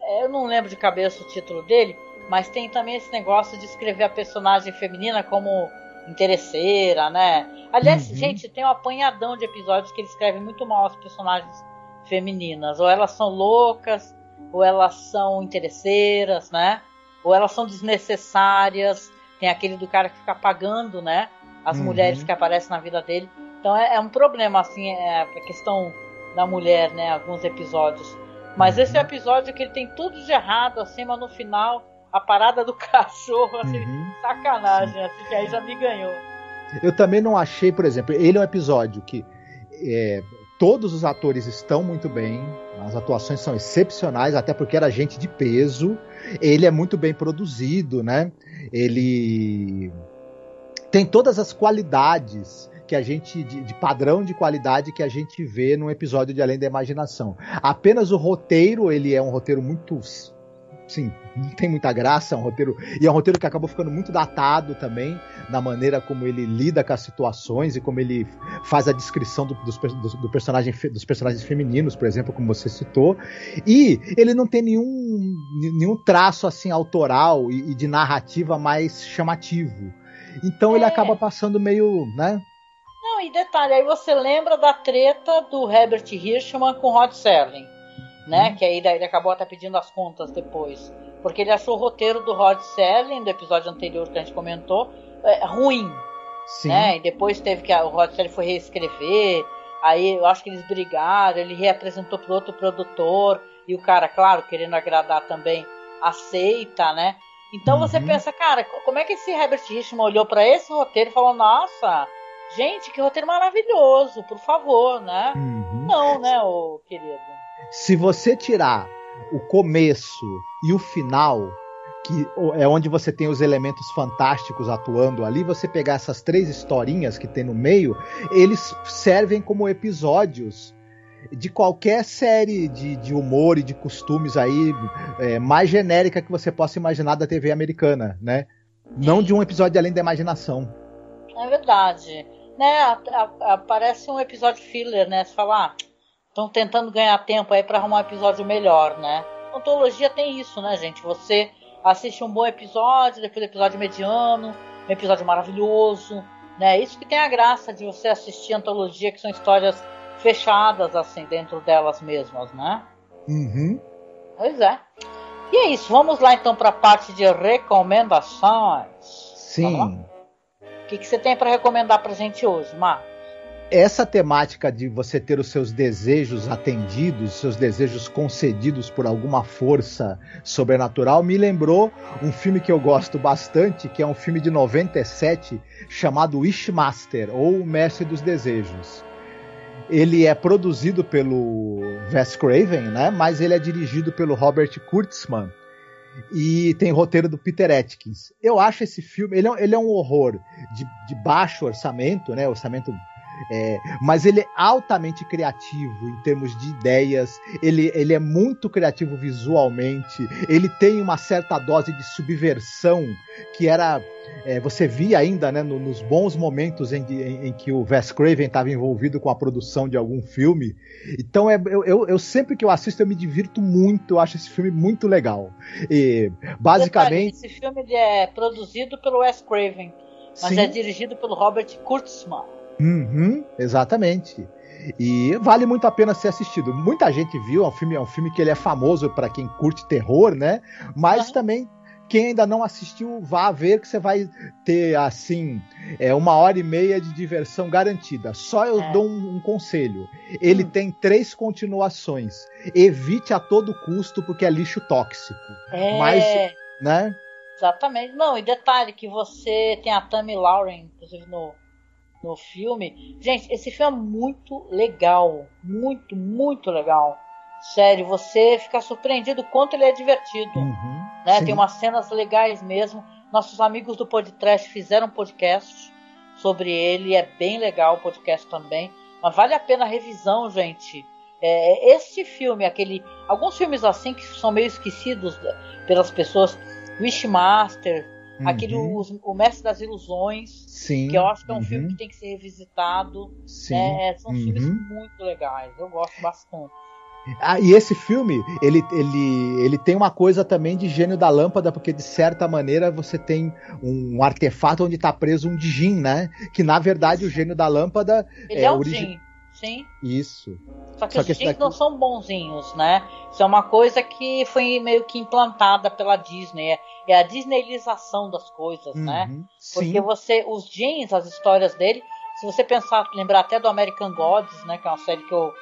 é, eu não lembro de cabeça o título dele, mas tem também esse negócio de escrever a personagem feminina como interesseira, né? Aliás, uhum. gente, tem um apanhadão de episódios que ele escreve muito mal as personagens femininas, ou elas são loucas, ou elas são interesseiras, né? Ou elas são desnecessárias. Tem aquele do cara que fica pagando, né? As uhum. mulheres que aparecem na vida dele. Então é, é um problema, assim, é a questão da mulher, né? Alguns episódios. Mas uhum. esse é o episódio que ele tem tudo de errado, assim, mas no final, a parada do cachorro, assim, uhum. sacanagem, assim, que aí já me ganhou. Eu também não achei, por exemplo, ele é um episódio que é, todos os atores estão muito bem, as atuações são excepcionais, até porque era gente de peso. Ele é muito bem produzido, né? Ele tem todas as qualidades que a gente de, de, padrão de qualidade que a gente vê num episódio de Além da Imaginação. Apenas o roteiro, ele é um roteiro muito sim, não tem muita graça, é um roteiro e é um roteiro que acabou ficando muito datado também na maneira como ele lida com as situações e como ele faz a descrição do, dos, do, do personagem, dos personagens femininos, por exemplo, como você citou, e ele não tem nenhum, nenhum traço assim autoral e, e de narrativa mais chamativo. Então é. ele acaba passando meio, né? Não, e detalhe, aí você lembra da treta do Herbert Hirschman com Rod Serling né? Hum. Que aí ele acabou até pedindo as contas depois. porque ele achou o roteiro do Rod Serling, do episódio anterior que a gente comentou, é, ruim. Sim. Né? E depois teve que o Rod Serling foi reescrever, aí eu acho que eles brigaram, ele reapresentou para outro produtor, e o cara, claro, querendo agradar também, aceita, né? Então uhum. você pensa, cara, como é que esse Herbert Richman olhou para esse roteiro e falou, nossa, gente, que roteiro maravilhoso, por favor, né? Uhum. Não, né, o querido? Se você tirar o começo e o final, que é onde você tem os elementos fantásticos atuando ali, você pegar essas três historinhas que tem no meio, eles servem como episódios de qualquer série de, de humor e de costumes aí é, mais genérica que você possa imaginar da TV americana, né? Não de um episódio além da imaginação. É verdade. Né, aparece um episódio filler, né? Você fala, ah, estão tentando ganhar tempo aí para arrumar um episódio melhor, né? Antologia tem isso, né, gente? Você assiste um bom episódio, depois um episódio mediano, um episódio maravilhoso, né? Isso que tem a graça de você assistir antologia, que são histórias fechadas assim dentro delas mesmas, né? Uhum. Pois é. E é isso. Vamos lá então para a parte de recomendações. Sim. O que, que você tem para recomendar para gente hoje, Marcos? Essa temática de você ter os seus desejos atendidos, seus desejos concedidos por alguma força sobrenatural, me lembrou um filme que eu gosto bastante, que é um filme de 97 chamado Wishmaster, ou O Mestre dos Desejos. Ele é produzido pelo Wes Craven, né? Mas ele é dirigido pelo Robert Kurtzman e tem roteiro do Peter Atkins. Eu acho esse filme, ele é, ele é um horror de, de baixo orçamento, né? Orçamento é, mas ele é altamente criativo em termos de ideias, ele, ele é muito criativo visualmente, ele tem uma certa dose de subversão que era. É, você via ainda né, no, nos bons momentos em, em, em que o Wes Craven estava envolvido com a produção de algum filme. Então, é, eu, eu, eu, sempre que eu assisto, eu me divirto muito, eu acho esse filme muito legal. E, basicamente. Esse filme é produzido pelo Wes Craven, mas Sim. é dirigido pelo Robert Kurtzman. Uhum, exatamente. E vale muito a pena ser assistido. Muita gente viu, é um filme, é um filme que ele é famoso para quem curte terror, né? Mas também quem ainda não assistiu, vá ver que você vai ter assim é uma hora e meia de diversão garantida. Só eu é. dou um, um, conselho. Ele hum. tem três continuações. Evite a todo custo porque é lixo tóxico. É. Mas, né? Exatamente. Não, e detalhe que você tem a Tammy Lauren, inclusive no no filme. Gente, esse filme é muito legal. Muito, muito legal. Sério, você fica surpreendido o quanto ele é divertido. Uhum, né? Tem umas cenas legais mesmo. Nossos amigos do podcast fizeram um podcast sobre ele. É bem legal o podcast também. Mas vale a pena a revisão, gente. É, este filme, aquele. Alguns filmes assim que são meio esquecidos pelas pessoas. Wishmaster, Uhum. Aquele o, o, Mestre das Ilusões, Sim. que eu acho que é um uhum. filme que tem que ser revisitado. Sim. É, são uhum. filmes muito legais, eu gosto bastante. Ah, e esse filme, ele, ele, ele tem uma coisa também de gênio da lâmpada, porque de certa maneira você tem um artefato onde está preso um Djinn, né? Que na verdade o gênio da lâmpada ele é, é o origi... Sim. Isso. Só que Só os que daqui... não são bonzinhos, né? Isso é uma coisa que foi meio que implantada pela Disney. É, é a disneylização das coisas, né? uhum, né? Porque sim. você, os jeans, as histórias dele, se você pensar, lembrar até do American Gods, né? Que é uma série que eu,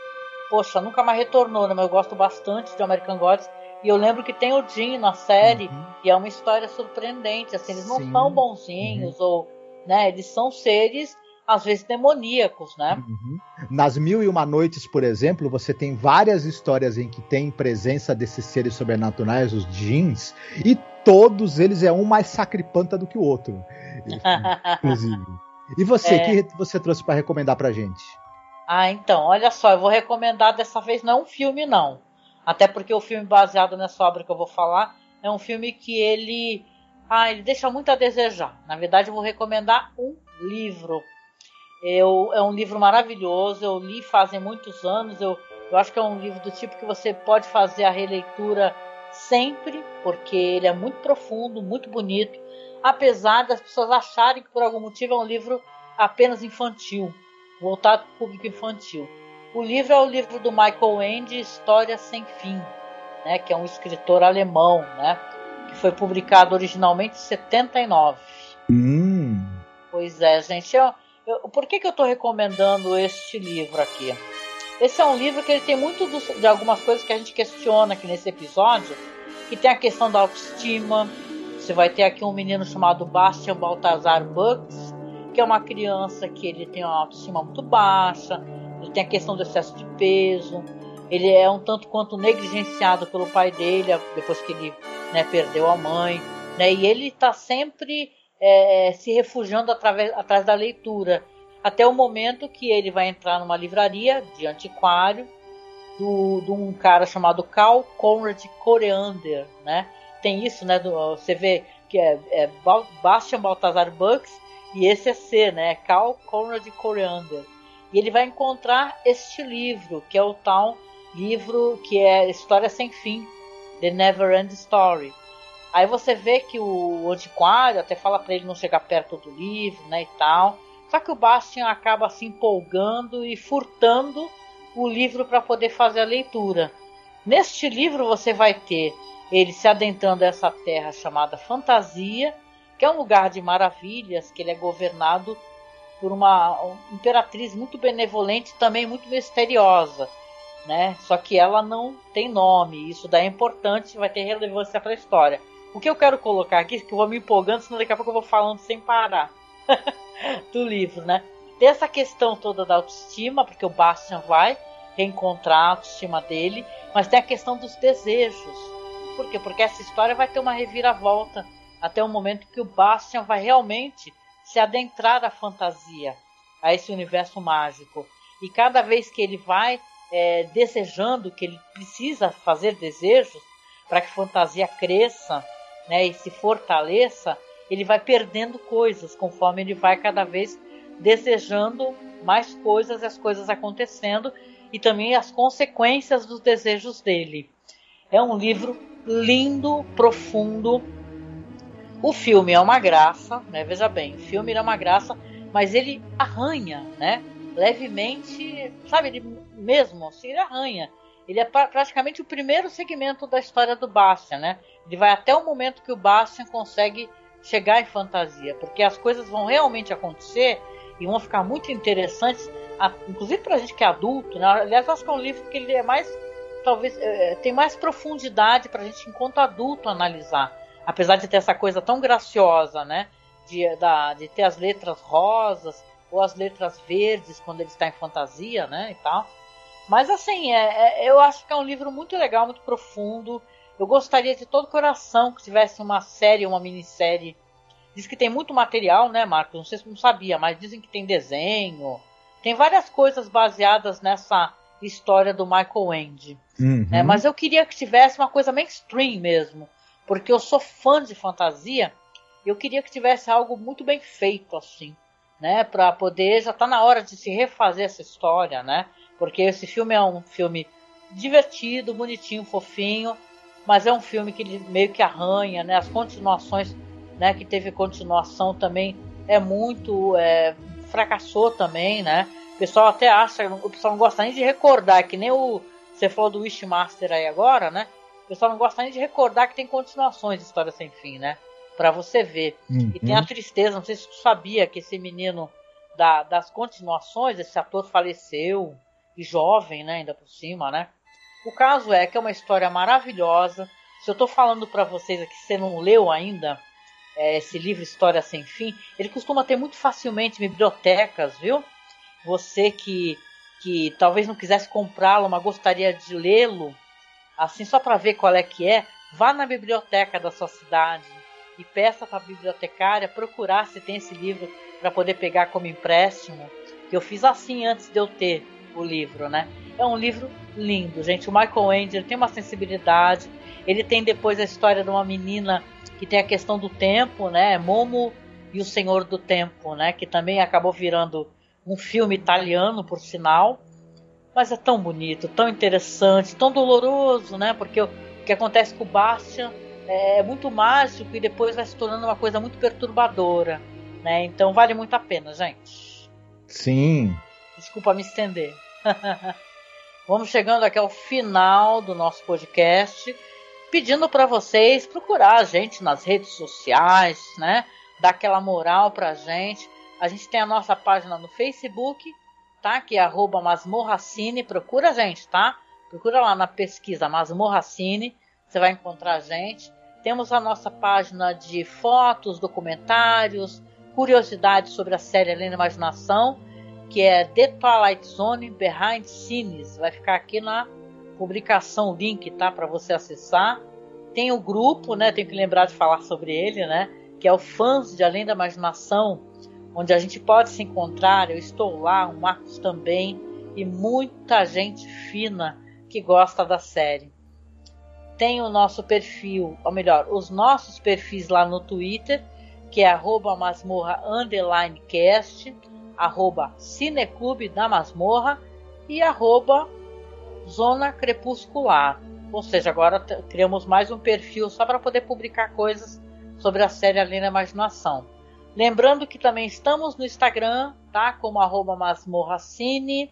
poxa, nunca mais retornou, né? Mas eu gosto bastante de American Gods. E eu lembro que tem o Jean na série uhum. e é uma história surpreendente. Assim, eles não sim. são bonzinhos uhum. ou, né? Eles são seres às vezes demoníacos, né? Uhum. Nas Mil e Uma Noites, por exemplo, você tem várias histórias em que tem presença desses seres sobrenaturais, os jeans, e todos eles é um mais sacripanta do que o outro. Inclusive. E você, o é... que você trouxe para recomendar pra gente? Ah, então, olha só, eu vou recomendar dessa vez não um filme, não. Até porque o filme baseado nessa obra que eu vou falar é um filme que ele. Ah, ele deixa muito a desejar. Na verdade, eu vou recomendar um livro. Eu, é um livro maravilhoso, eu li fazem muitos anos. Eu, eu acho que é um livro do tipo que você pode fazer a releitura sempre, porque ele é muito profundo, muito bonito, apesar das pessoas acharem que por algum motivo é um livro apenas infantil, voltado para o público infantil. O livro é o livro do Michael Ende, História Sem Fim, né, que é um escritor alemão, né? que foi publicado originalmente em 79. Hum. Pois é, gente. Eu, eu, por que, que eu estou recomendando este livro aqui? Esse é um livro que ele tem muito dos, de algumas coisas que a gente questiona aqui nesse episódio, que tem a questão da autoestima. Você vai ter aqui um menino chamado Bastian Baltazar Bucks, que é uma criança que ele tem uma autoestima muito baixa, ele tem a questão do excesso de peso, ele é um tanto quanto negligenciado pelo pai dele depois que ele né, perdeu a mãe, né, e ele está sempre é, se refugiando através, atrás da leitura, até o momento que ele vai entrar numa livraria de antiquário do, de um cara chamado Carl Conrad Coriander, né? Tem isso, né? Do, você vê que é, é Bastian Baltazar Bucks e esse é C, né? Carl Conrad Coriander. E ele vai encontrar este livro, que é o tal livro que é História Sem Fim, The Never End Story. Aí você vê que o antiquário até fala para ele não chegar perto do livro, né, e tal. Só que o Bastian acaba se empolgando e furtando o livro para poder fazer a leitura. Neste livro você vai ter ele se adentrando a essa terra chamada Fantasia, que é um lugar de maravilhas, que ele é governado por uma imperatriz muito benevolente, também muito misteriosa, né? Só que ela não tem nome. Isso daí é importante, vai ter relevância para a história. O que eu quero colocar aqui, que eu vou me empolgando, senão daqui a pouco eu vou falando sem parar do livro, né? Tem essa questão toda da autoestima, porque o Bastian vai reencontrar a autoestima dele, mas tem a questão dos desejos. Por quê? Porque essa história vai ter uma reviravolta até o momento que o Bastian vai realmente se adentrar à fantasia, a esse universo mágico. E cada vez que ele vai é, desejando, que ele precisa fazer desejos para que a fantasia cresça né, e se fortaleça, ele vai perdendo coisas conforme ele vai cada vez desejando mais coisas, as coisas acontecendo e também as consequências dos desejos dele. É um livro lindo, profundo. O filme é uma graça, né? Veja bem, o filme é uma graça, mas ele arranha, né? Levemente, sabe, ele mesmo, assim, ele arranha. Ele é pra, praticamente o primeiro segmento da história do Bastian, né? Ele vai até o momento que o Bastian consegue chegar em fantasia, porque as coisas vão realmente acontecer e vão ficar muito interessantes, inclusive para a gente que é adulto. Né? Aliás, acho que é um livro que ele é mais, talvez, é, tem mais profundidade para a gente, enquanto adulto, analisar. Apesar de ter essa coisa tão graciosa, né? De, da, de ter as letras rosas ou as letras verdes quando ele está em fantasia, né? E tal. Mas assim, é, é, eu acho que é um livro muito legal, muito profundo. Eu gostaria de todo coração que tivesse uma série, uma minissérie. Diz que tem muito material, né, Marcos? Não sei se não sabia, mas dizem que tem desenho. Tem várias coisas baseadas nessa história do Michael Ende. Uhum. Né? Mas eu queria que tivesse uma coisa mainstream mesmo. Porque eu sou fã de fantasia. Eu queria que tivesse algo muito bem feito, assim. Né, para poder já tá na hora de se refazer essa história, né? Porque esse filme é um filme divertido, bonitinho, fofinho, mas é um filme que meio que arranha, né? As continuações, né? Que teve continuação também é muito é, fracassou também, né? O pessoal até acha, o pessoal não gosta nem de recordar, que nem o você falou do Wishmaster aí agora, né? O pessoal não gosta nem de recordar que tem continuações de História Sem Fim, né? Para você ver. Uhum. E tem a tristeza, não sei se tu sabia que esse menino da, das continuações, esse ator faleceu, e jovem, né? Ainda por cima, né? O caso é que é uma história maravilhosa. Se eu estou falando para vocês aqui, você não leu ainda é, esse livro História Sem Fim, ele costuma ter muito facilmente bibliotecas, viu? Você que, que talvez não quisesse comprá-lo, mas gostaria de lê-lo, assim só para ver qual é que é, vá na biblioteca da sua cidade e peça para a bibliotecária procurar se tem esse livro para poder pegar como empréstimo. Que eu fiz assim antes de eu ter o livro, né? É um livro lindo, gente. O Michael Ende tem uma sensibilidade. Ele tem depois a história de uma menina que tem a questão do tempo, né? Momo e o Senhor do Tempo, né? Que também acabou virando um filme italiano, por sinal. Mas é tão bonito, tão interessante, tão doloroso, né? Porque o que acontece com o Bastian é muito mágico e depois vai se tornando uma coisa muito perturbadora, né? Então vale muito a pena, gente. Sim. Desculpa me estender. Vamos chegando aqui ao final do nosso podcast. pedindo para vocês procurar a gente nas redes sociais, né? Dar aquela moral pra gente. A gente tem a nossa página no Facebook, tá? Que é arroba masmorracine. Procura a gente, tá? Procura lá na pesquisa Masmorracine. Você vai encontrar a gente. Temos a nossa página de fotos, documentários, curiosidades sobre a série Além da Imaginação, que é The Twilight Zone Behind Scenes. Vai ficar aqui na publicação o link, tá? Para você acessar. Tem o grupo, né? Tenho que lembrar de falar sobre ele, né? Que é o Fãs de Além da Imaginação, onde a gente pode se encontrar. Eu estou lá, o Marcos também, e muita gente fina que gosta da série. Tem o nosso perfil, ou melhor, os nossos perfis lá no Twitter, que é arroba masmorra underline cast, arroba cineclube da masmorra e arroba zona crepuscular. Ou seja, agora criamos mais um perfil só para poder publicar coisas sobre a série Além da Imaginação. Lembrando que também estamos no Instagram, tá? Como arroba masmorracine.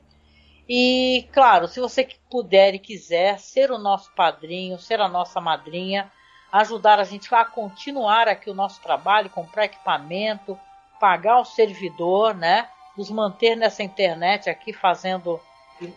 E, claro, se você puder e quiser ser o nosso padrinho, ser a nossa madrinha, ajudar a gente a continuar aqui o nosso trabalho, comprar equipamento, pagar o servidor, né? Nos manter nessa internet aqui fazendo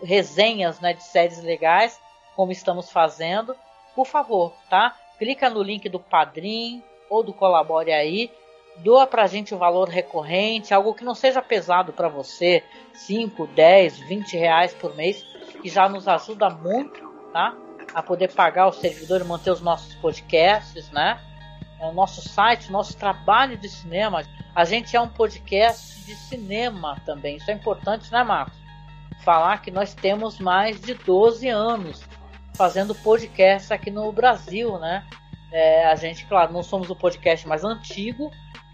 resenhas né, de séries legais, como estamos fazendo. Por favor, tá? Clica no link do Padrim ou do Colabore aí doa pra gente o valor recorrente, algo que não seja pesado para você, 5, 10, 20 reais por mês, que já nos ajuda muito, tá? A poder pagar o servidor e manter os nossos podcasts, né? É o nosso site, nosso trabalho de cinema. A gente é um podcast de cinema também. Isso é importante, né, Marcos? Falar que nós temos mais de 12 anos fazendo podcast aqui no Brasil, né? É, a gente, claro, não somos o podcast mais antigo,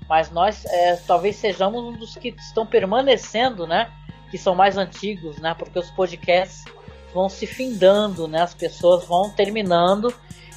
mas nós é, talvez sejamos um dos que estão permanecendo, né? Que são mais antigos, né? Porque os podcasts vão se findando, né? As pessoas vão terminando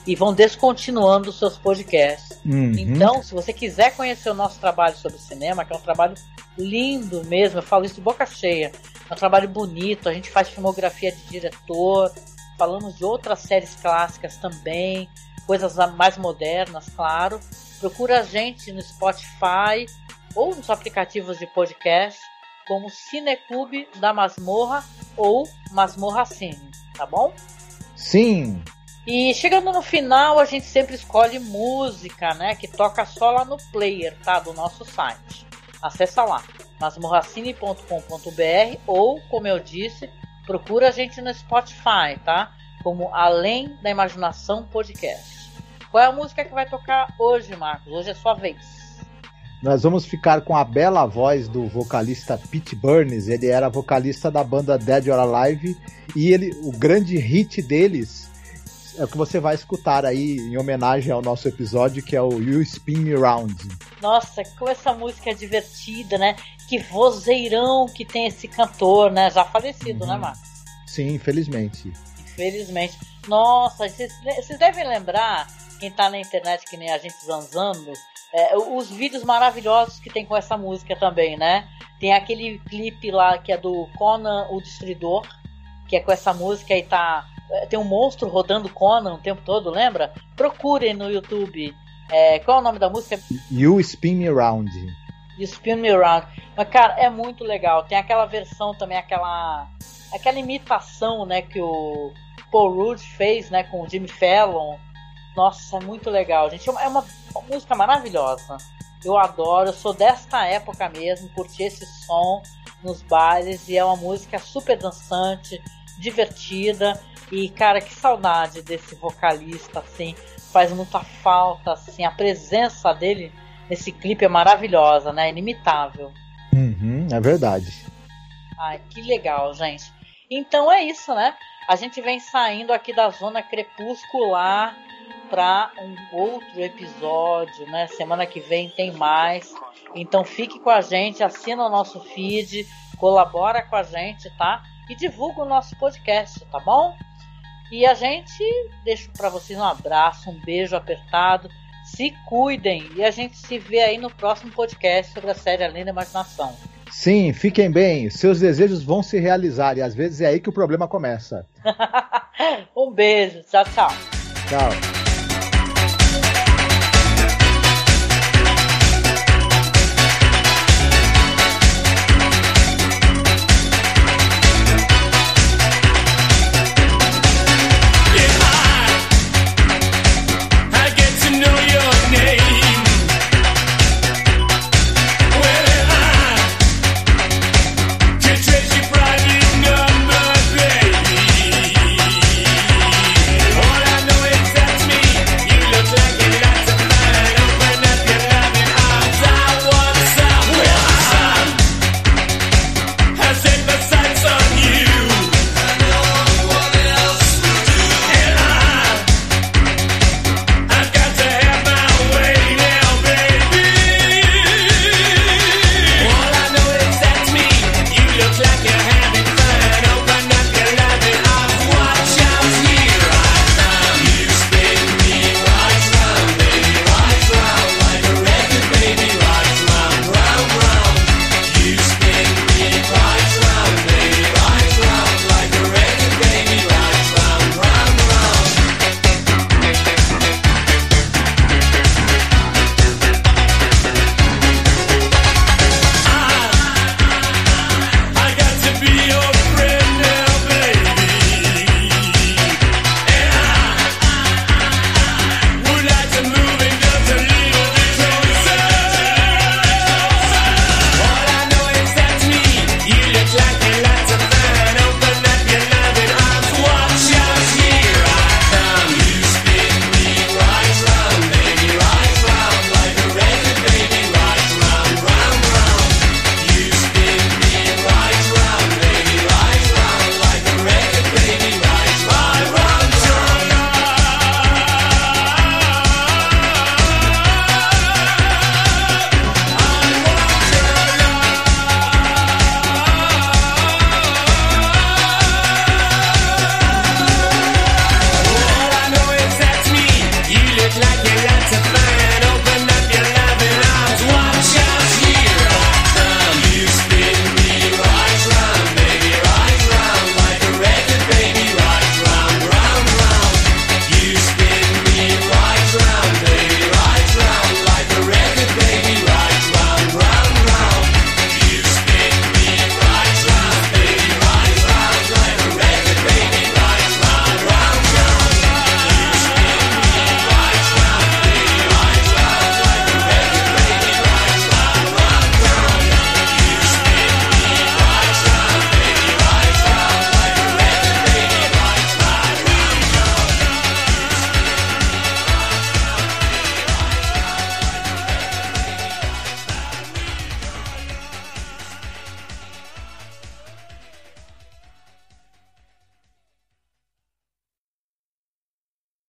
e vão descontinuando os seus podcasts. Uhum. Então, se você quiser conhecer o nosso trabalho sobre cinema, que é um trabalho lindo mesmo, eu falo isso de boca cheia, é um trabalho bonito, a gente faz filmografia de diretor, falamos de outras séries clássicas também, coisas mais modernas, claro. Procura a gente no Spotify ou nos aplicativos de podcast como Cineclube da Masmorra ou Masmorra Cine, tá bom? Sim. E chegando no final, a gente sempre escolhe música, né, que toca só lá no player, tá, do nosso site. Acessa lá, masmorracine.com.br ou, como eu disse, procura a gente no Spotify, tá? Como Além da Imaginação Podcast. Qual é a música que vai tocar hoje, Marcos? Hoje é sua vez. Nós vamos ficar com a bela voz do vocalista Pete Burns. Ele era vocalista da banda Dead or Alive e ele, o grande hit deles é o que você vai escutar aí em homenagem ao nosso episódio, que é o You Spin Me Round. Nossa, como essa música é divertida, né? Que vozeirão que tem esse cantor, né? Já falecido, né, uhum. né, Marcos? Sim, infelizmente. Infelizmente. Nossa, vocês devem lembrar quem tá na internet que nem a gente zanzando, é, os vídeos maravilhosos que tem com essa música também, né? Tem aquele clipe lá que é do Conan o Destruidor, que é com essa música e tá. É, tem um monstro rodando Conan o tempo todo, lembra? Procurem no YouTube. É, qual é o nome da música? You Spin Me Round. You Spin Me Round. Mas, cara, é muito legal. Tem aquela versão também, aquela. aquela imitação, né, que o Paul Rudd fez, né, com o Jimmy Fallon nossa, é muito legal, gente. É uma, uma música maravilhosa. Eu adoro, eu sou desta época mesmo, curti esse som nos bailes e é uma música super dançante, divertida e cara, que saudade desse vocalista assim, faz muita falta assim, a presença dele nesse clipe é maravilhosa, né? Inimitável. Uhum, é verdade. Ai, que legal, gente. Então é isso, né? A gente vem saindo aqui da zona crepuscular para um outro episódio, né? Semana que vem tem mais. Então fique com a gente, assina o nosso feed, colabora com a gente, tá? E divulga o nosso podcast, tá bom? E a gente deixa para vocês um abraço, um beijo apertado. Se cuidem e a gente se vê aí no próximo podcast sobre a série Além da Imaginação. Sim, fiquem bem. Seus desejos vão se realizar e às vezes é aí que o problema começa. um beijo. Tchau, tchau. Tchau.